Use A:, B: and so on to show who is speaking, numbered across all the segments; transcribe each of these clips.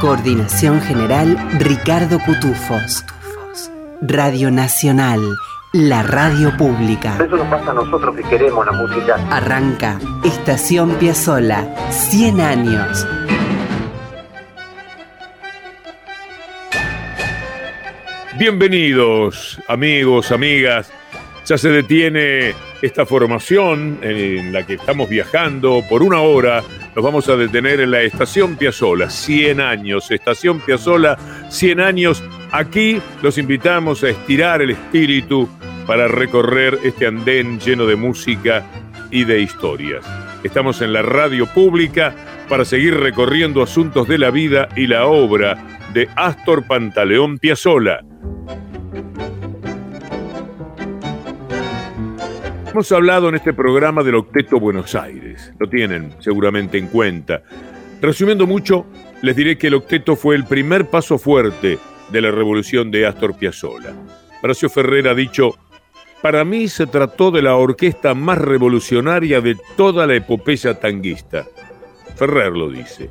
A: Coordinación General Ricardo Cutufos. Radio Nacional, la radio pública.
B: Eso nos pasa a nosotros que queremos la música.
A: Arranca Estación Piazzola, 100 años.
C: Bienvenidos, amigos, amigas. Ya se detiene esta formación en la que estamos viajando por una hora. Nos vamos a detener en la Estación Piazzola, 100 años. Estación Piazzola, 100 años. Aquí los invitamos a estirar el espíritu para recorrer este andén lleno de música y de historias. Estamos en la radio pública para seguir recorriendo asuntos de la vida y la obra de Astor Pantaleón Piazzola. Hemos hablado en este programa del Octeto Buenos Aires, lo tienen seguramente en cuenta. Resumiendo mucho, les diré que el octeto fue el primer paso fuerte de la revolución de Astor Piazzolla. Horacio Ferrer ha dicho, para mí se trató de la orquesta más revolucionaria de toda la epopeya tanguista. Ferrer lo dice.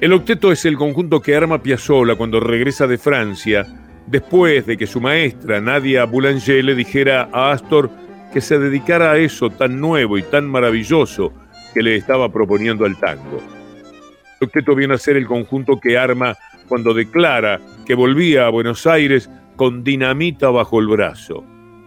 C: El octeto es el conjunto que arma Piazzolla cuando regresa de Francia, después de que su maestra Nadia Boulanger le dijera a Astor que se dedicara a eso tan nuevo y tan maravilloso que le estaba proponiendo al tango. El octeto viene a ser el conjunto que arma cuando declara que volvía a Buenos Aires con dinamita bajo el brazo.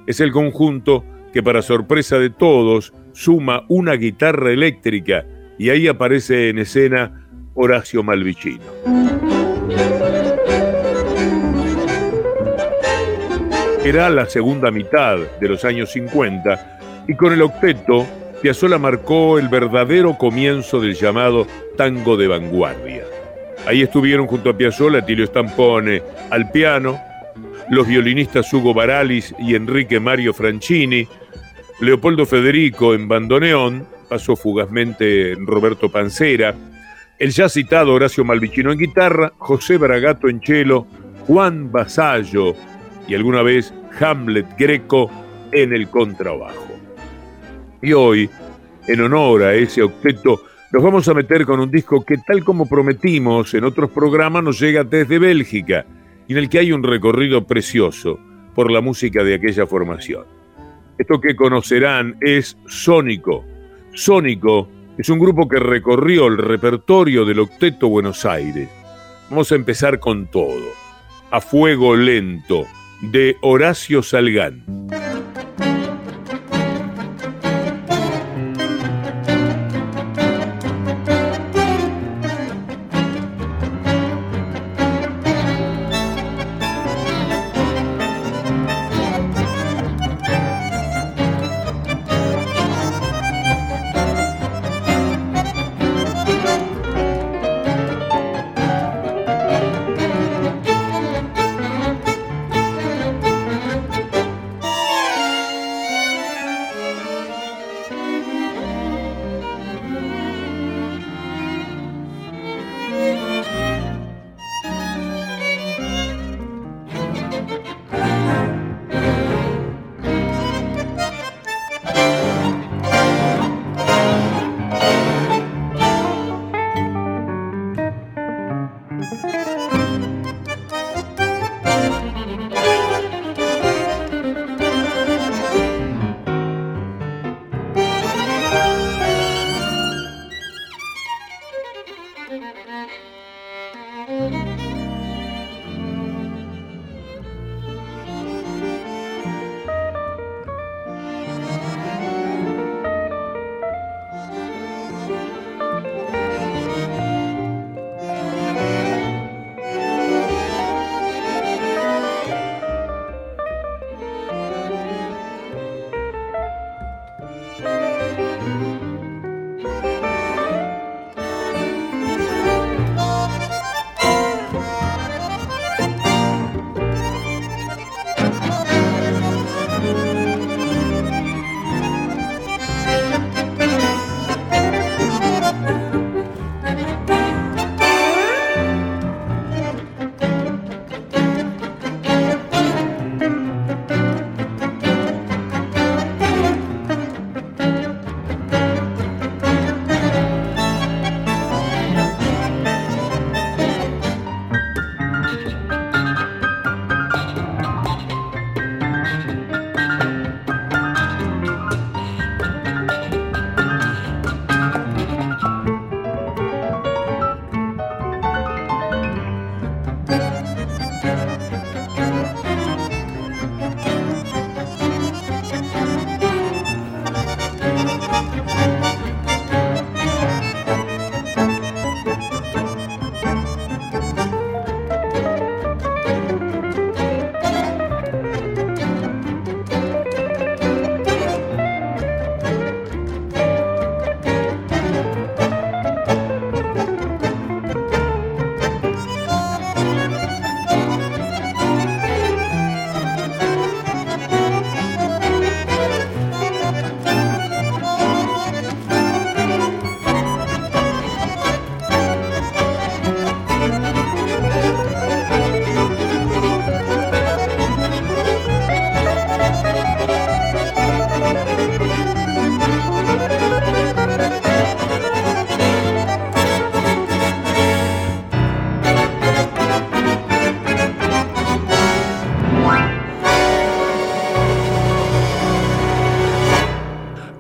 C: Es el conjunto que para sorpresa de todos suma una guitarra eléctrica y ahí aparece en escena Horacio Malvicino. Era la segunda mitad de los años 50 y con el octeto Piazzolla marcó el verdadero comienzo del llamado tango de vanguardia. Ahí estuvieron junto a Piazzolla Tilio Stampone al piano, los violinistas Hugo Baralis y Enrique Mario Franchini, Leopoldo Federico en bandoneón, pasó fugazmente Roberto Pancera, el ya citado Horacio Malvicino en guitarra, José Bragato en cello, Juan Basallo y alguna vez Hamlet Greco en el contrabajo. Y hoy, en honor a ese octeto, nos vamos a meter con un disco que tal como prometimos en otros programas nos llega desde Bélgica y en el que hay un recorrido precioso por la música de aquella formación. Esto que conocerán es Sónico. Sónico es un grupo que recorrió el repertorio del Octeto Buenos Aires. Vamos a empezar con todo. A fuego lento de Horacio Salgán.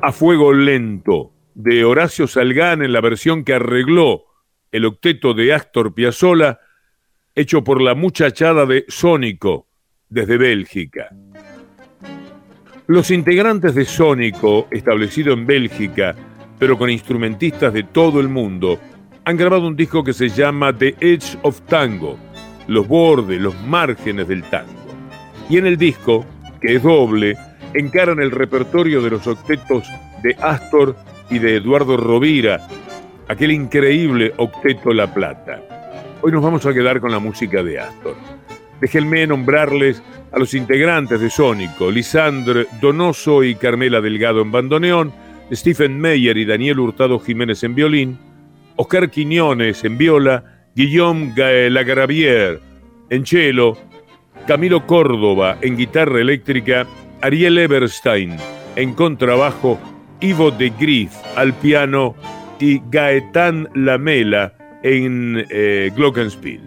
C: A Fuego Lento, de Horacio Salgán en la versión que arregló el octeto de Astor Piazzolla, hecho por la muchachada de Sónico, desde Bélgica. Los integrantes de Sónico, establecido en Bélgica, pero con instrumentistas de todo el mundo, han grabado un disco que se llama The Edge of Tango, los bordes, los márgenes del tango. Y en el disco, que es doble, encaran el repertorio de los octetos de Astor y de Eduardo Rovira, aquel increíble octeto La Plata. Hoy nos vamos a quedar con la música de Astor. Déjenme nombrarles a los integrantes de Sónico, Lisandre Donoso y Carmela Delgado en bandoneón, Stephen Meyer y Daniel Hurtado Jiménez en violín, Oscar Quiñones en viola, Guillaume Lagaravier en cello, Camilo Córdoba en guitarra eléctrica, Ariel Eberstein en contrabajo, Ivo de Grief al piano y Gaetán Lamela en eh, Glockenspiel.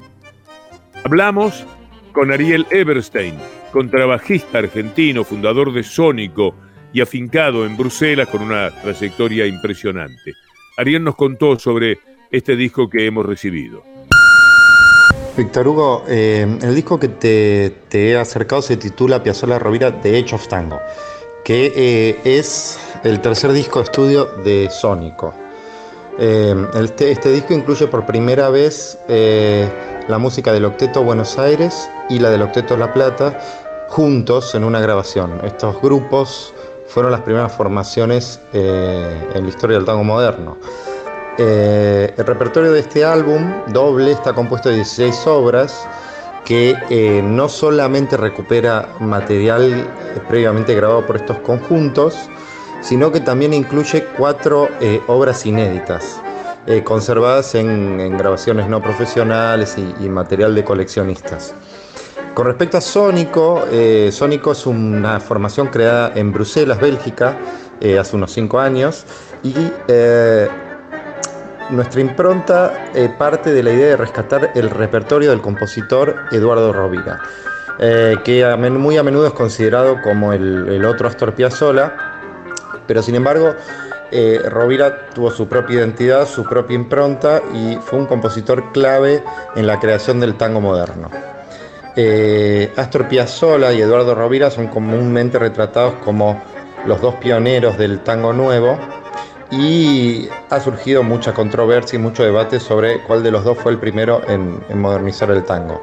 C: Hablamos con Ariel Eberstein, contrabajista argentino, fundador de Sónico y afincado en Bruselas con una trayectoria impresionante. Ariel nos contó sobre este disco que hemos recibido.
D: Víctor Hugo, eh, el disco que te, he acercado se titula Piazzolla Rovira The Edge of Tango, que eh, es el tercer disco de estudio de Sónico. Este, este, disco incluye por primera vez la música del Octeto Buenos Aires y la del Octeto La Plata juntos en una grabación. Estos grupos fueron las primeras formaciones en la historia del tango moderno. Eh, el repertorio de este álbum doble está compuesto de 16 obras que eh, no solamente recupera material eh, previamente grabado por estos conjuntos, sino que también incluye cuatro obras inéditas, conservadas en, grabaciones no profesionales y, material de coleccionistas. Con respecto a Sónico, Sónico es una formación creada en Bruselas, Bélgica, hace unos cinco años, y nuestra impronta eh, parte de la idea de rescatar el repertorio del compositor Eduardo Rovira, eh, que muy a menudo es considerado como el, otro Astor Piazzolla, pero sin embargo eh, Rovira tuvo su propia identidad, su propia impronta y fue un compositor clave en la creación del tango moderno. Astor Piazzolla y Eduardo Rovira son comúnmente retratados como los dos pioneros del tango nuevo, y ha surgido mucha controversia y mucho debate sobre cuál de los dos fue el primero en, modernizar el tango.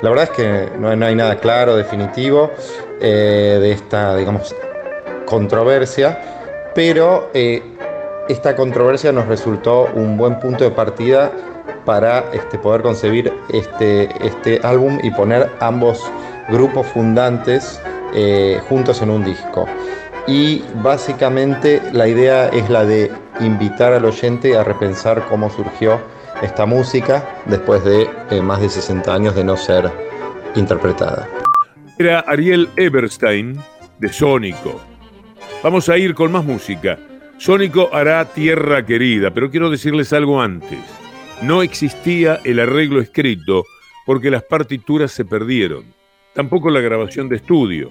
D: La verdad es que no, hay nada claro, definitivo eh, de esta, digamos, controversia, pero eh, esta controversia nos resultó un buen punto de partida para este, poder concebir este, este álbum y poner ambos grupos fundantes eh, juntos en un disco y básicamente la idea es la de invitar al oyente a repensar cómo surgió esta música después de eh, más de 60 años de no ser interpretada.
C: Era Ariel Eberstein de Sónico. Vamos a ir con más música. Sónico hará Tierra Querida, pero quiero decirles algo antes. No existía el arreglo escrito porque las partituras se perdieron, tampoco la grabación de estudio.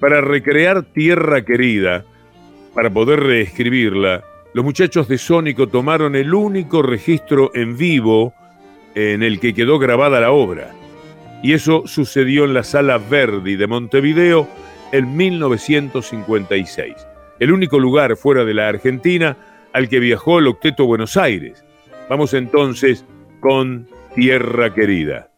C: Para recrear Tierra Querida, para poder reescribirla, los muchachos de Sónico tomaron el único registro en vivo en el que quedó grabada la obra. Y eso sucedió en la Sala Verdi de Montevideo en 1956, el único lugar fuera de la Argentina al que viajó el Octeto Buenos Aires. Vamos entonces con Tierra Querida.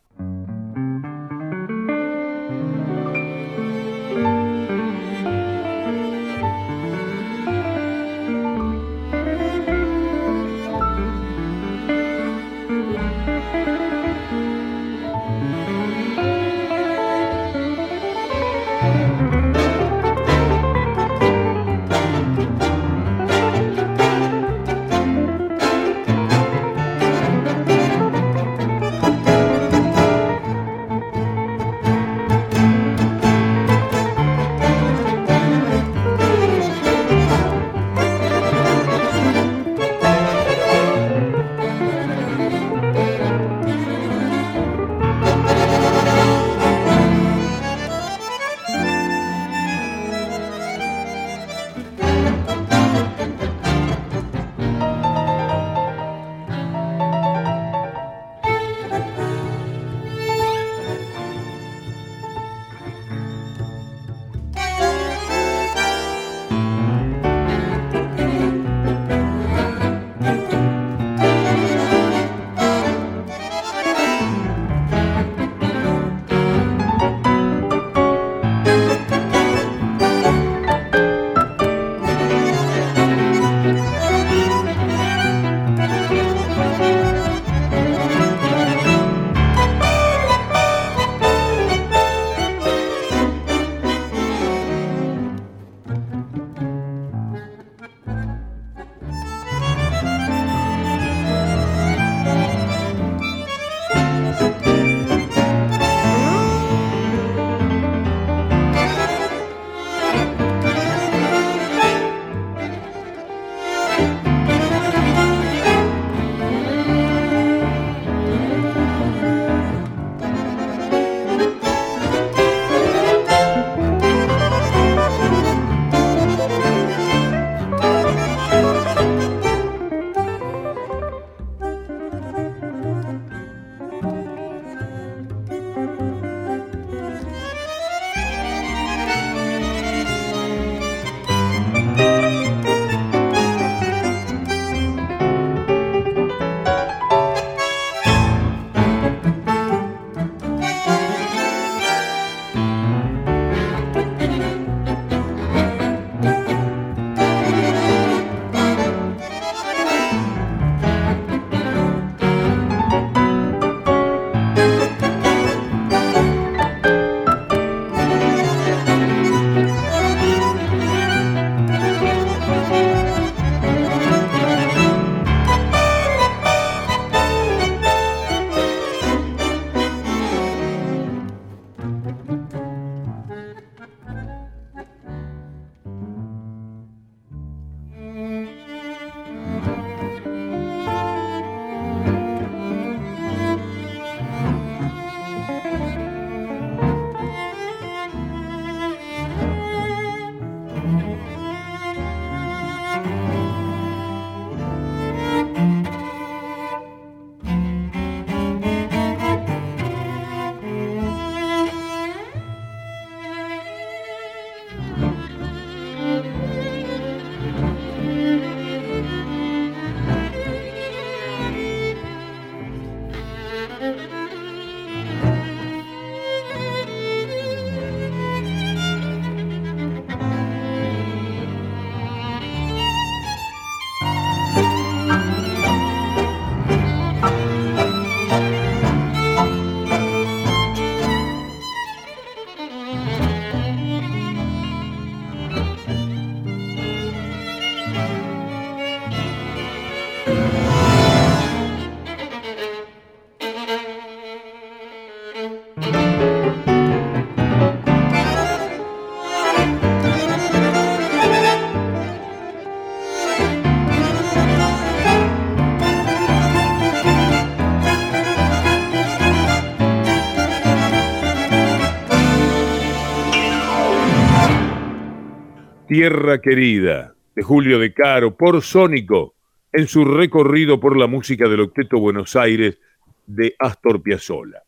C: Tierra Querida, de Julio De Caro, por Sónico, en su recorrido por la música del Octeto Buenos Aires de Astor Piazzolla.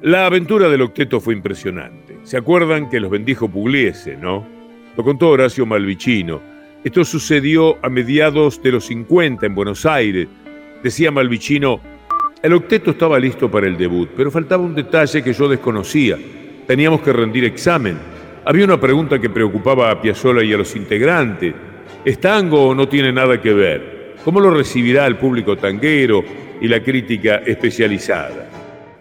C: La aventura del octeto fue impresionante. ¿Se acuerdan que los bendijo Pugliese, no? Lo contó Horacio Malvicino. Esto sucedió a mediados de los 50 en Buenos Aires. Decía Malvicino, el octeto estaba listo para el debut, pero faltaba un detalle que yo desconocía. Teníamos que rendir examen había una pregunta que preocupaba a Piazzolla y a los integrantes. ¿Es tango o no tiene nada que ver? ¿Cómo lo recibirá el público tanguero y la crítica especializada?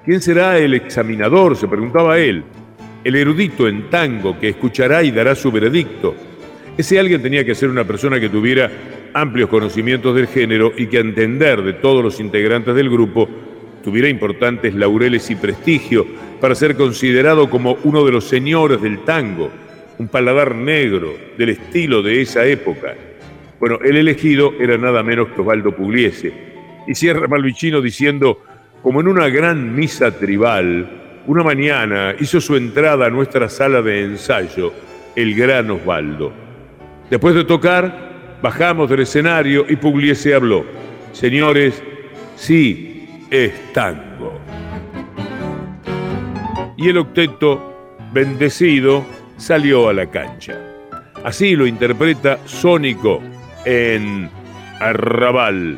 C: ¿Quién será el examinador? se preguntaba él. El erudito en tango que escuchará y dará su veredicto. Ese alguien tenía que ser una persona que tuviera amplios conocimientos del género y que a entender de todos los integrantes del grupo tuviera importantes laureles y prestigio para ser considerado como uno de los señores del tango, un paladar negro del estilo de esa época. Bueno, el elegido era nada menos que Osvaldo Pugliese. Y cierra Malvicino diciendo, como en una gran misa tribal, una mañana hizo su entrada a nuestra sala de ensayo el gran Osvaldo. Después de tocar, bajamos del escenario y Pugliese habló. Señores, sí, es tango. Y el octeto, bendecido, salió a la cancha. Así lo interpreta Sónico en Arrabal.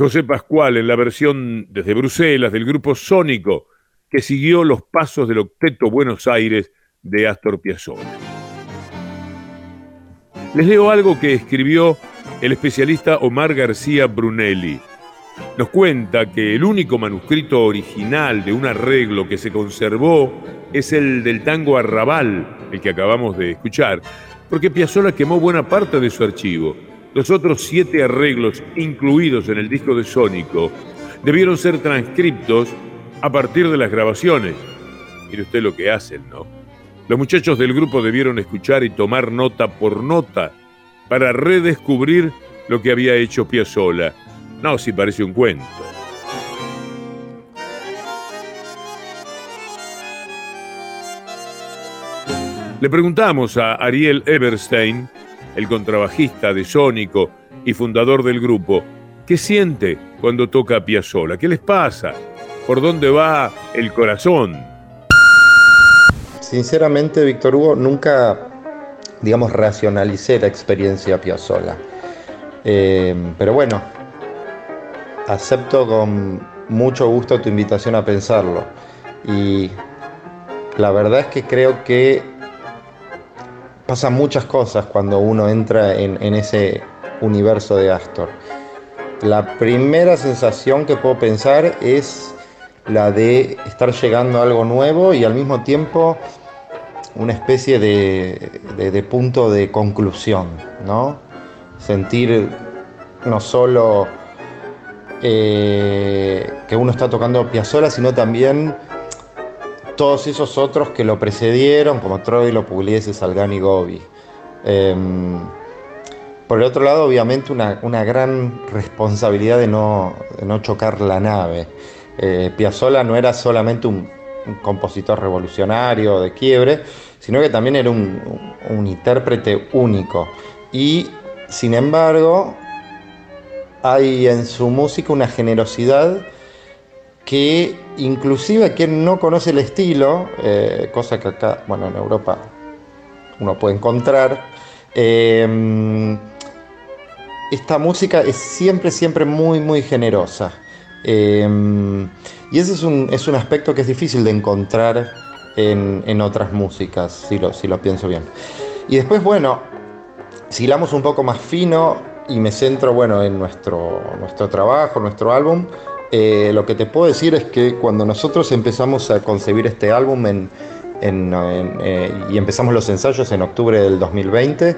C: José Pascual en la versión desde Bruselas del grupo Sónico que siguió los pasos del octeto Buenos Aires de Astor Piazzolla. Les leo algo que escribió el especialista Omar García Brunelli. Nos cuenta que el único manuscrito original de un arreglo que se conservó es el del tango Arrabal, el que acabamos de escuchar, porque Piazzolla quemó buena parte de su archivo. Los otros siete arreglos incluidos en el disco de Sónico debieron ser transcriptos a partir de las grabaciones. Mire usted lo que hacen, ¿no? Los muchachos del grupo debieron escuchar y tomar nota por nota para redescubrir lo que había hecho Piazzolla. No, si parece un cuento. Le preguntamos a Ariel Eberstein, el contrabajista de Sónico y fundador del grupo, ¿qué siente cuando toca a Piazzolla? ¿Qué les pasa? ¿Por dónde va el corazón?
D: Sinceramente, Víctor Hugo, nunca, digamos, racionalicé la experiencia Piazzolla. Eh, pero bueno, acepto con mucho gusto tu invitación a pensarlo. Y la verdad es que creo que pasan muchas cosas cuando uno entra en, ese universo de Astor. La primera sensación que puedo pensar es la de estar llegando a algo nuevo y al mismo tiempo una especie de, punto de conclusión, ¿no? Sentir no solo eh, que uno está tocando Piazzolla, sino también todos esos otros que lo precedieron, como Troilo, Pugliese, Salgani, Gobi. Em, por el otro lado, obviamente, una, gran responsabilidad de no, de no chocar la nave. Eh, Piazzolla no era solamente un, compositor revolucionario de quiebre, sino que también era un, intérprete único. Y sin embargo, hay en su música una generosidad que inclusive quien no conoce el estilo, eh, cosa que acá, bueno, en Europa uno puede encontrar, eh, esta música es siempre, siempre muy, muy generosa. Em, y ese es un, es un, aspecto que es difícil de encontrar en, en otras músicas, si lo, si lo, pienso bien. Y después, bueno, si hilamos un poco más fino y me centro, bueno, en nuestro, nuestro trabajo, nuestro álbum, eh, lo que te puedo decir es que cuando nosotros empezamos a concebir este álbum eh, y empezamos los ensayos en octubre del 2020,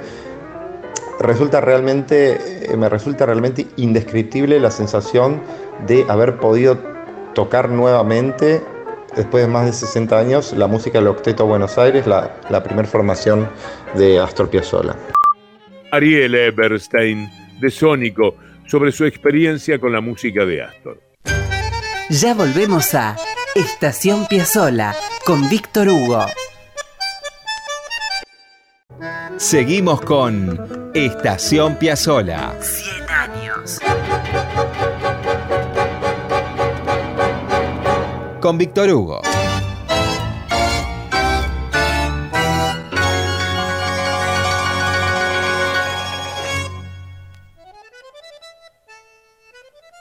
D: resulta realmente, eh, me resulta realmente indescriptible la sensación de haber podido tocar nuevamente, después de más de 60 años, la música del Octeto Buenos Aires, la, la primera formación de Astor Piazzolla.
C: Ariel Eberstein, de Sónico, sobre su experiencia con la música de Astor.
A: Ya volvemos a Estación Piazzolla con Víctor Hugo.
E: Seguimos con Estación Piazzola.
A: 100 años.
E: Con Víctor Hugo.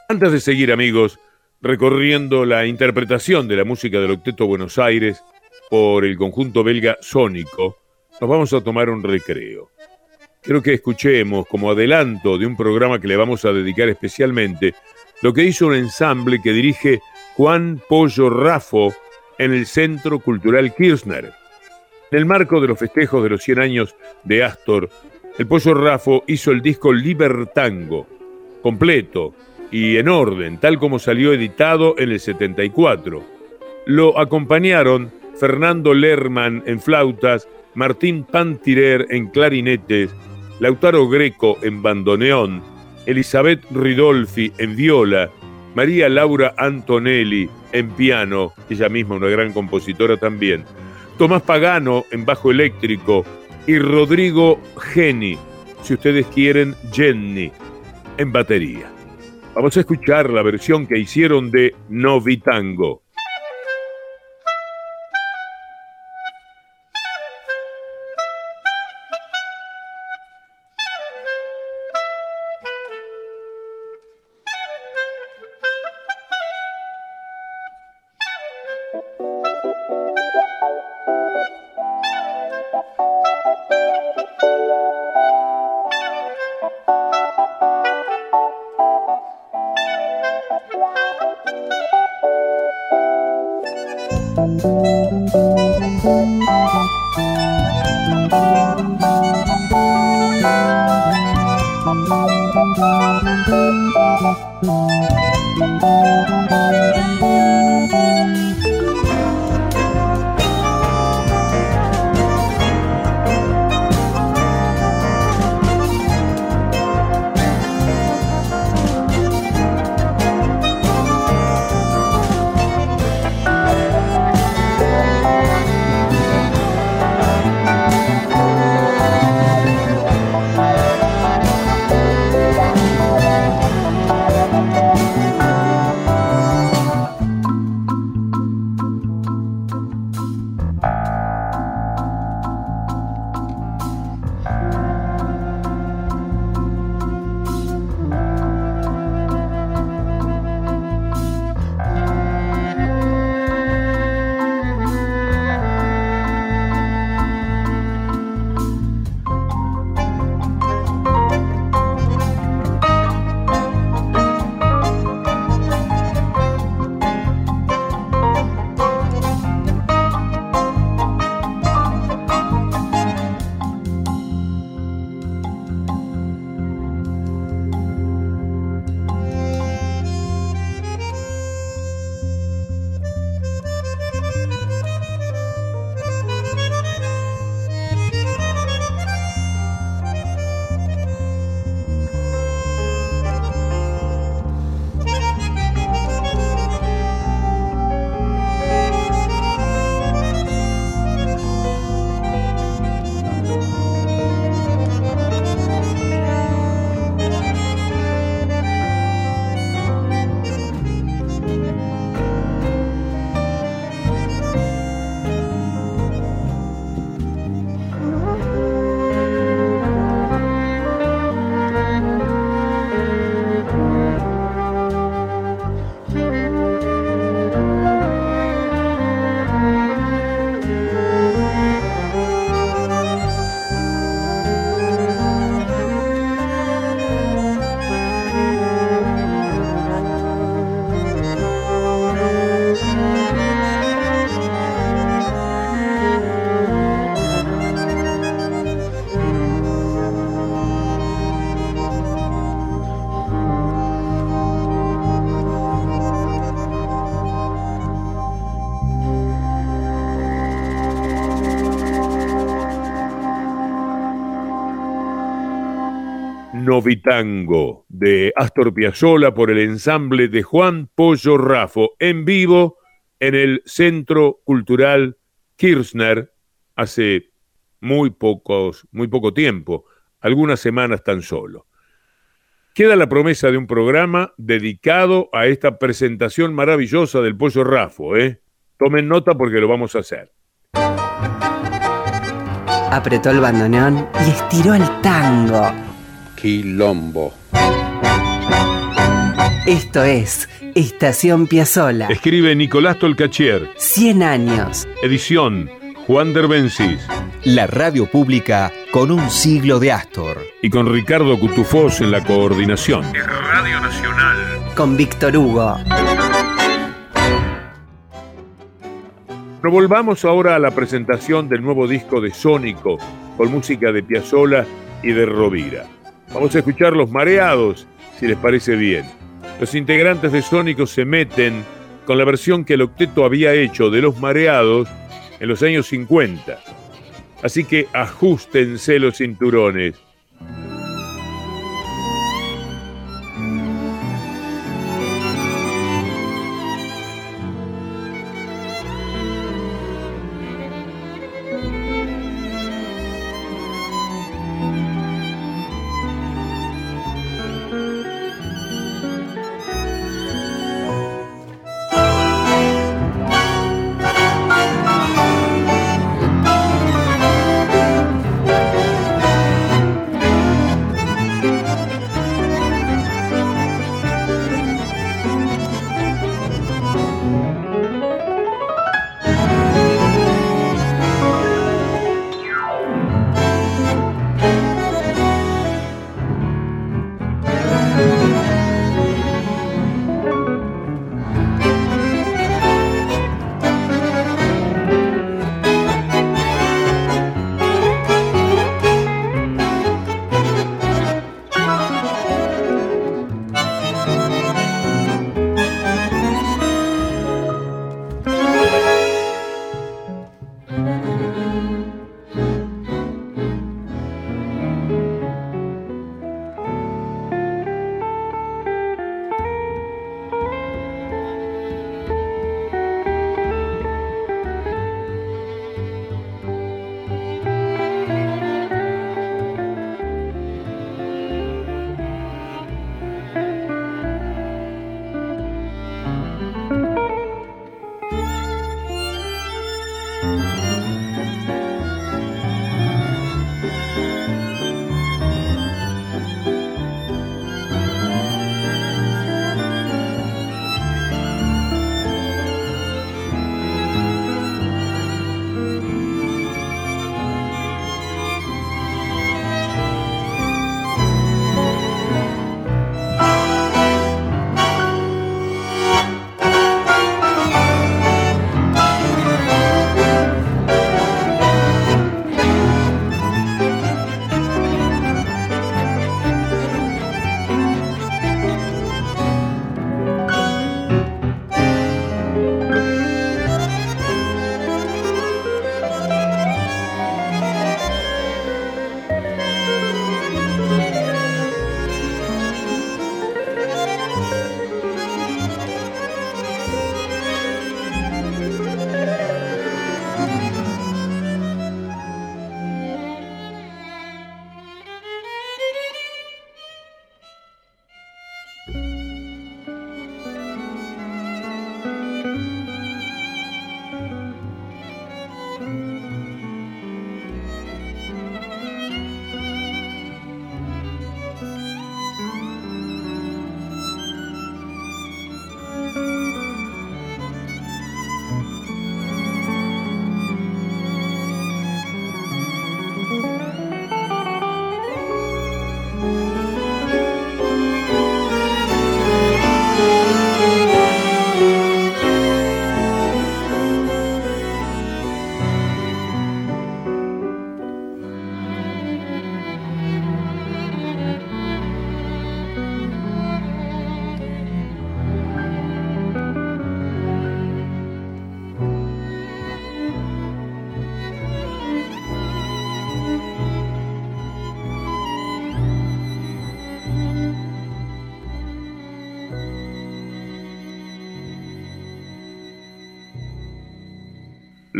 C: Antes de seguir, amigos, recorriendo la interpretación de la música del Octeto Buenos Aires por el conjunto belga Sónico, nos vamos a tomar un recreo. Quiero que escuchemos como adelanto de un programa que le vamos a dedicar especialmente lo que hizo un ensamble que dirige Juan Pollo Rafo en el Centro Cultural Kirchner. En el marco de los festejos de los 100 años de Astor, el Pollo Rafo hizo el disco Libertango, completo y en orden, tal como salió editado en el 74. Lo acompañaron Fernando Lerman en flautas Martín Pantirer en clarinetes, Lautaro Greco en bandoneón, Elizabeth Ridolfi en viola, María Laura Antonelli en piano, ella misma una gran compositora también, Tomás Pagano en bajo eléctrico y Rodrigo Geni, si ustedes quieren, Jenny, en batería. Vamos a escuchar la versión que hicieron de Novitango. Novitango de Astor Piazzolla por el ensamble de Juan Pollo Rafo en vivo en el Centro Cultural Kirchner hace muy pocos, muy poco tiempo, algunas semanas tan solo. Queda la promesa de un programa dedicado a esta presentación maravillosa del Pollo Rafo, ¿eh? Tomen nota porque lo vamos a hacer.
A: Apretó el bandoneón y estiró el tango
F: Quilombo.
A: Esto es Estación Piazzola.
C: Escribe Nicolás Tolcachier.
A: 100 años.
C: Edición Juan Derbencis.
E: La radio pública con un siglo de Astor.
C: Y con Ricardo Cutufós en la coordinación. Radio Nacional.
A: Con Víctor Hugo.
C: Nos volvamos ahora a la presentación del nuevo disco de Sónico, con música de Piazzola y de Rovira. Vamos a escuchar Los Mareados, si les parece bien. Los integrantes de Sónico se meten con la versión que el octeto había hecho de Los Mareados en los años 50. Así que ajustense los cinturones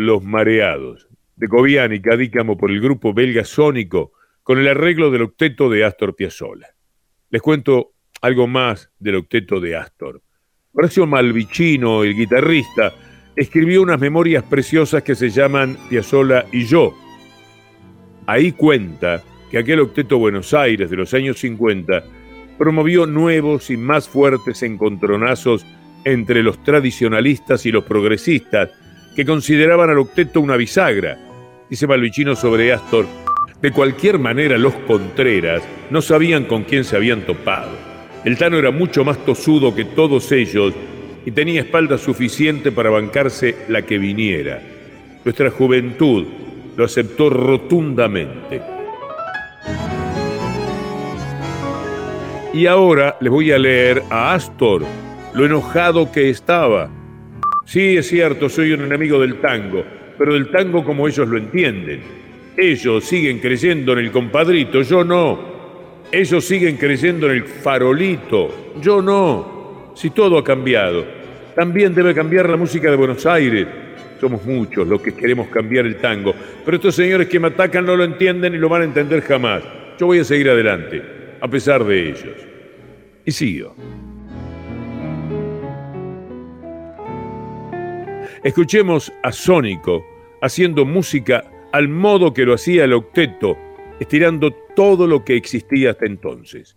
C: Los Mareados, de Cobian y Cadícamo por el grupo belga Sónico, con el arreglo del octeto de Astor Piazzolla. Les cuento algo más del octeto de Astor. Horacio Malvicino, el guitarrista, escribió unas memorias preciosas que se llaman Piazzolla y yo. Ahí cuenta que aquel octeto Buenos Aires de los años 50 promovió nuevos y más fuertes encontronazos entre los tradicionalistas y los progresistas, que consideraban al octeto una bisagra. Dice Malvicino sobre Astor, de cualquier manera los Contreras no sabían con quién se habían topado. El Tano era mucho más tosudo que todos ellos y tenía espalda suficiente para bancarse la que viniera. Nuestra juventud lo aceptó rotundamente. Y ahora les voy a leer a Astor, lo enojado que estaba. Sí, es cierto, soy un enemigo del tango, pero del tango como ellos lo entienden. Ellos siguen creyendo en el compadrito, yo no. Ellos siguen creyendo en el farolito, yo no. Si todo ha cambiado, también debe cambiar la música de Buenos Aires. Somos muchos los que queremos cambiar el tango, pero estos señores que me atacan no lo entienden y lo van a entender jamás. Yo voy a seguir adelante, a pesar de ellos. Y sigo. Escuchemos a Sónico haciendo música al modo que lo hacía el octeto, estirando todo lo que existía hasta entonces.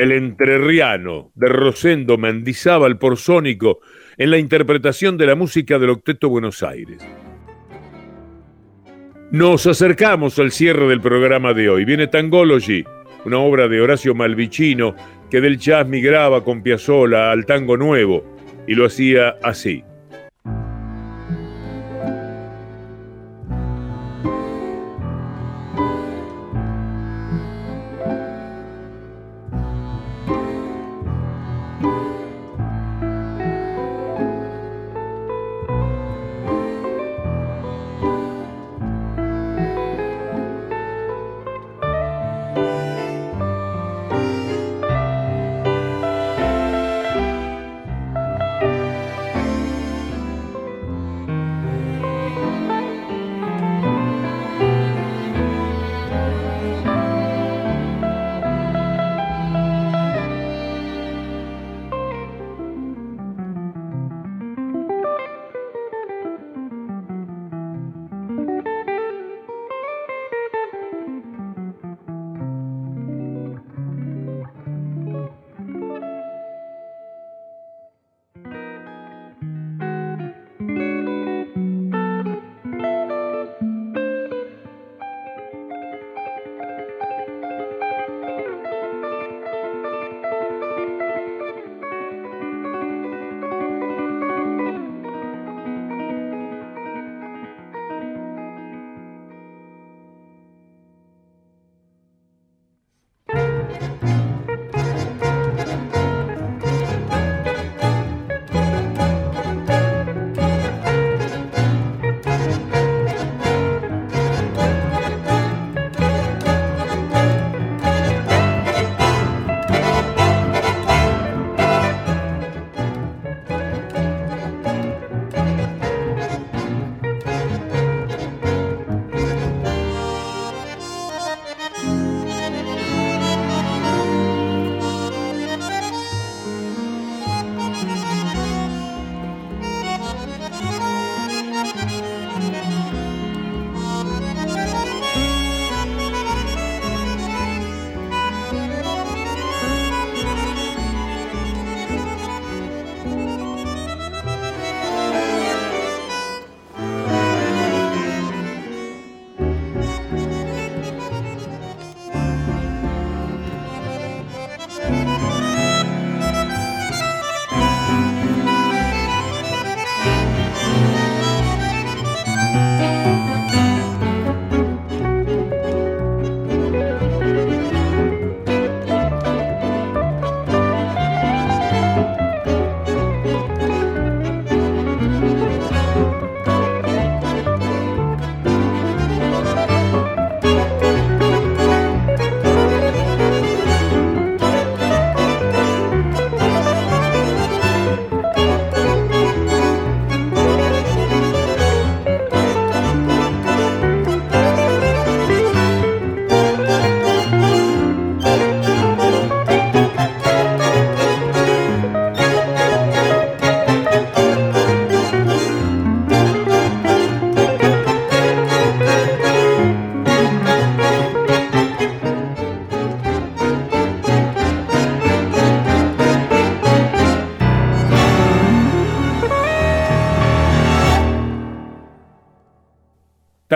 C: El entrerriano de Rosendo Mendizábal por Sónico en la interpretación de la música del Octeto Buenos Aires. Nos acercamos al cierre del programa de hoy. Viene Tangology, una obra de Horacio Malvicino que del jazz migraba con Piazzolla al tango nuevo y lo hacía así.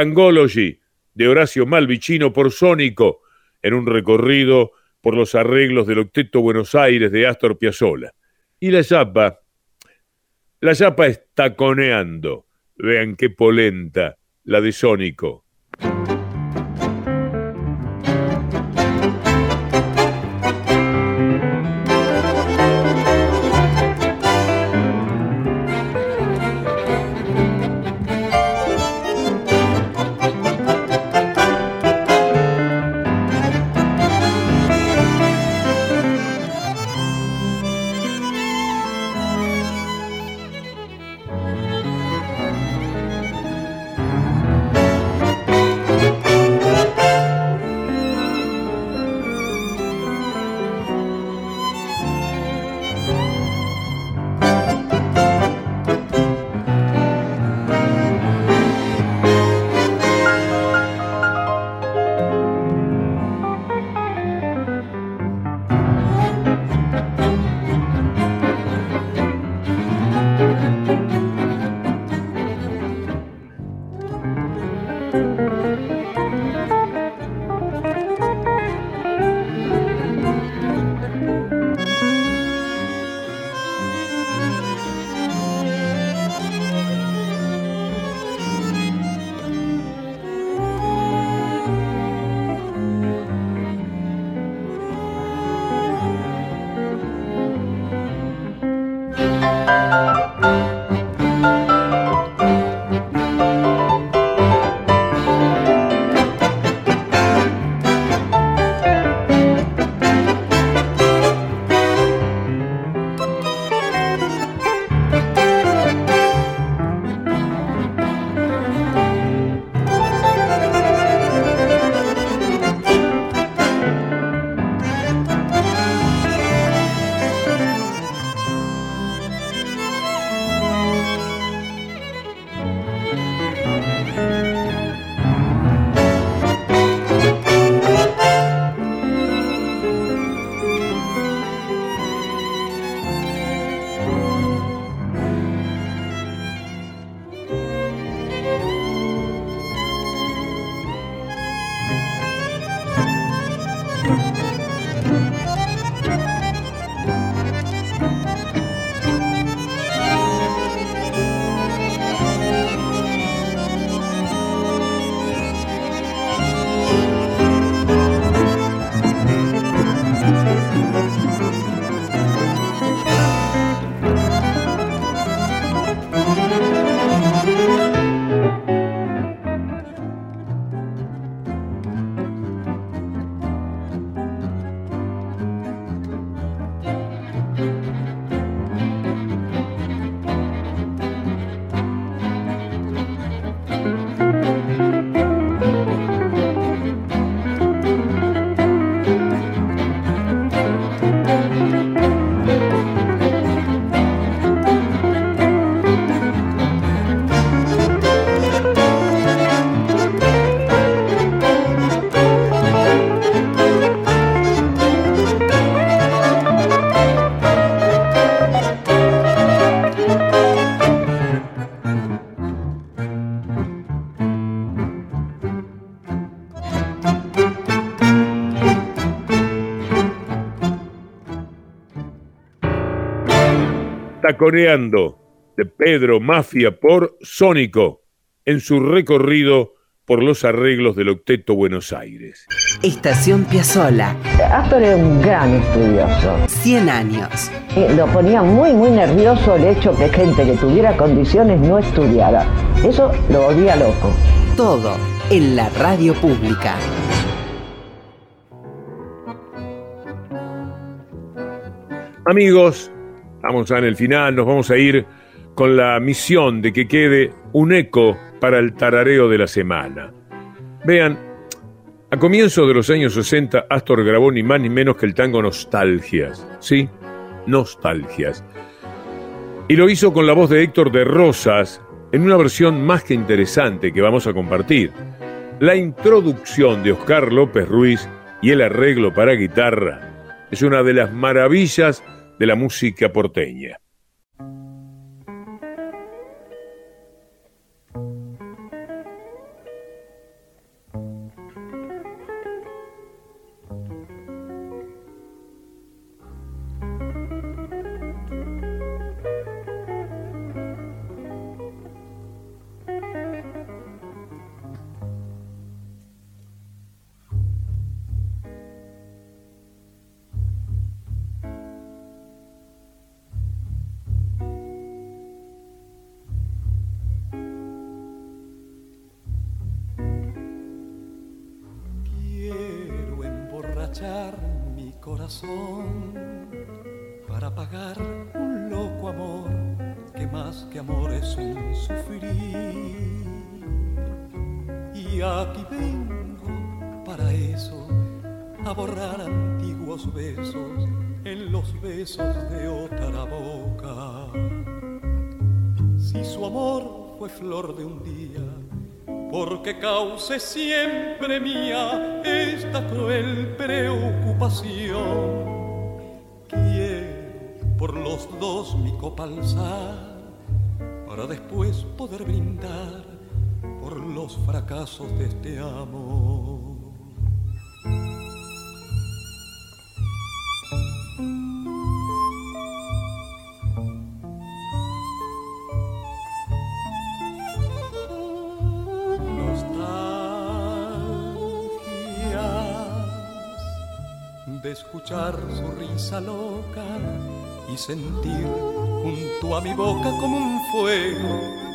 C: Tangology de Horacio Malvicino por Sónico en un recorrido por los arreglos del Octeto Buenos Aires de Astor Piazzolla. Y la chapa, la chapa está coneando. Vean qué polenta la de Sónico. Taconeando de Pedro Mafia por Sónico en su recorrido por los arreglos del Octeto Buenos Aires.
A: Estación Piazzola.
G: Astor era un gran estudioso.
A: 100 años.
G: Lo ponía muy, muy nervioso el hecho que gente que tuviera condiciones no estudiara. Eso lo volvía loco.
A: Todo en la radio pública.
C: Amigos, Vamos ya en el final, nos vamos a ir con la misión de que quede un eco para el tarareo de la semana. Vean, a comienzos de los años 60, Astor grabó ni más ni menos que el tango Nostalgias. ¿Sí? Nostalgias. Y lo hizo con la voz de Héctor de Rosas en una versión más que interesante que vamos a compartir. La introducción de Oscar López Ruiz y el arreglo para guitarra es una de las maravillas de la música porteña.
H: Los fracasos de este amor. de escuchar su risa loca y sentir junto a mi boca como un fuego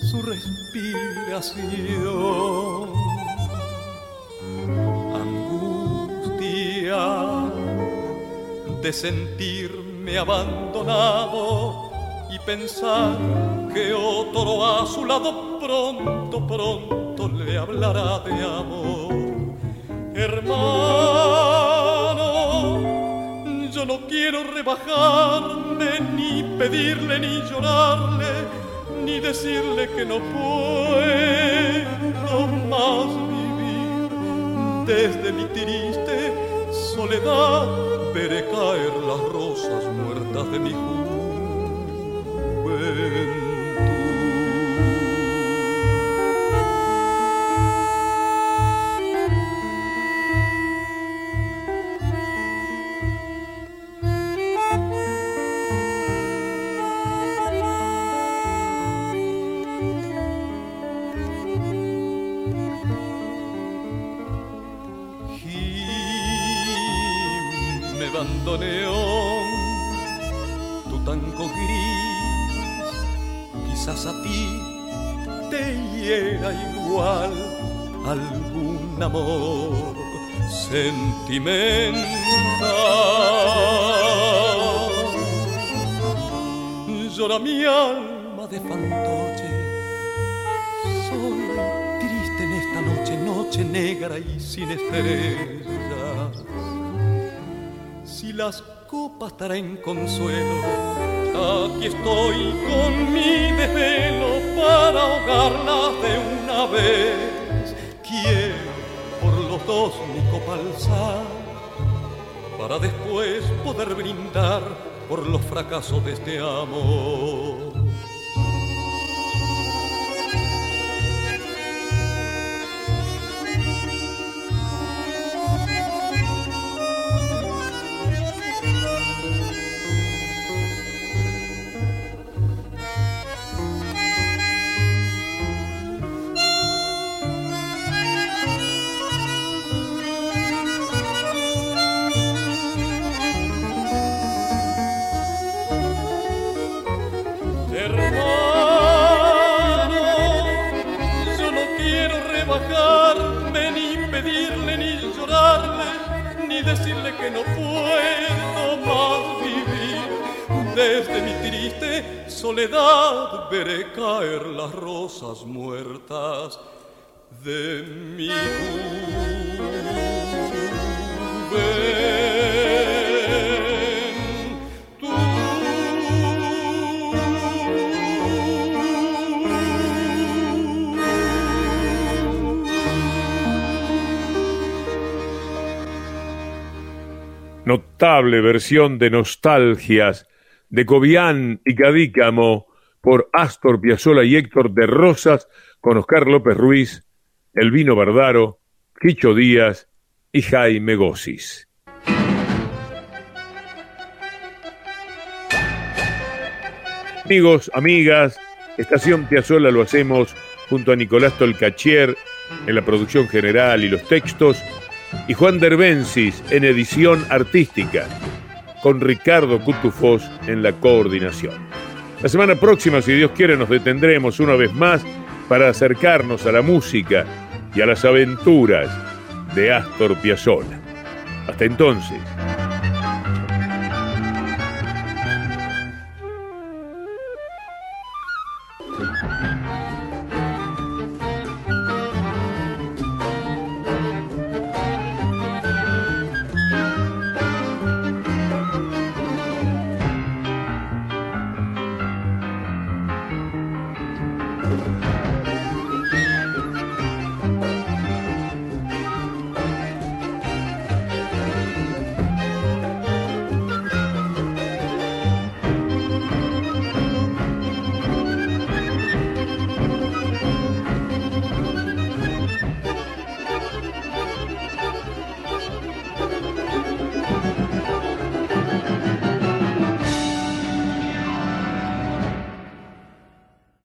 H: su respiración. Angustia de sentirme abandonado y pensar que otro a su lado pronto, pronto le hablará de amor. Hermano, yo no quiero rebajarme, ni pedirle, ni llorarle, ni decirle que no puedo más vivir. Desde mi triste soledad veré caer las rosas muertas de mi juventud. Sentimental. Llora mi alma de fantoche, soy triste en esta noche, noche negra y sin estrellas si las copas traen consuelo, aquí estoy con mi desvelo para ahogarlas de una vez. Quiero dos mi para después poder brindar por los fracasos de este amor. Soledad veré caer las rosas muertas de mi
C: notable versión de nostalgias de Cobian y Cadícamo por Astor Piazzolla y Héctor de Rosas con Oscar López Ruiz, Elvino Bardaro, Quicho Díaz y Jaime Gossis. Amigos, amigas, Estación Piazzolla lo hacemos junto a Nicolás Tolcachier en la producción general y los textos y Juan Derbensis en edición artística, con Ricardo Cutufós en la coordinación. La semana próxima, si Dios quiere, nos detendremos una vez más para acercarnos a la música y a las aventuras de Astor Piazzolla. Hasta entonces.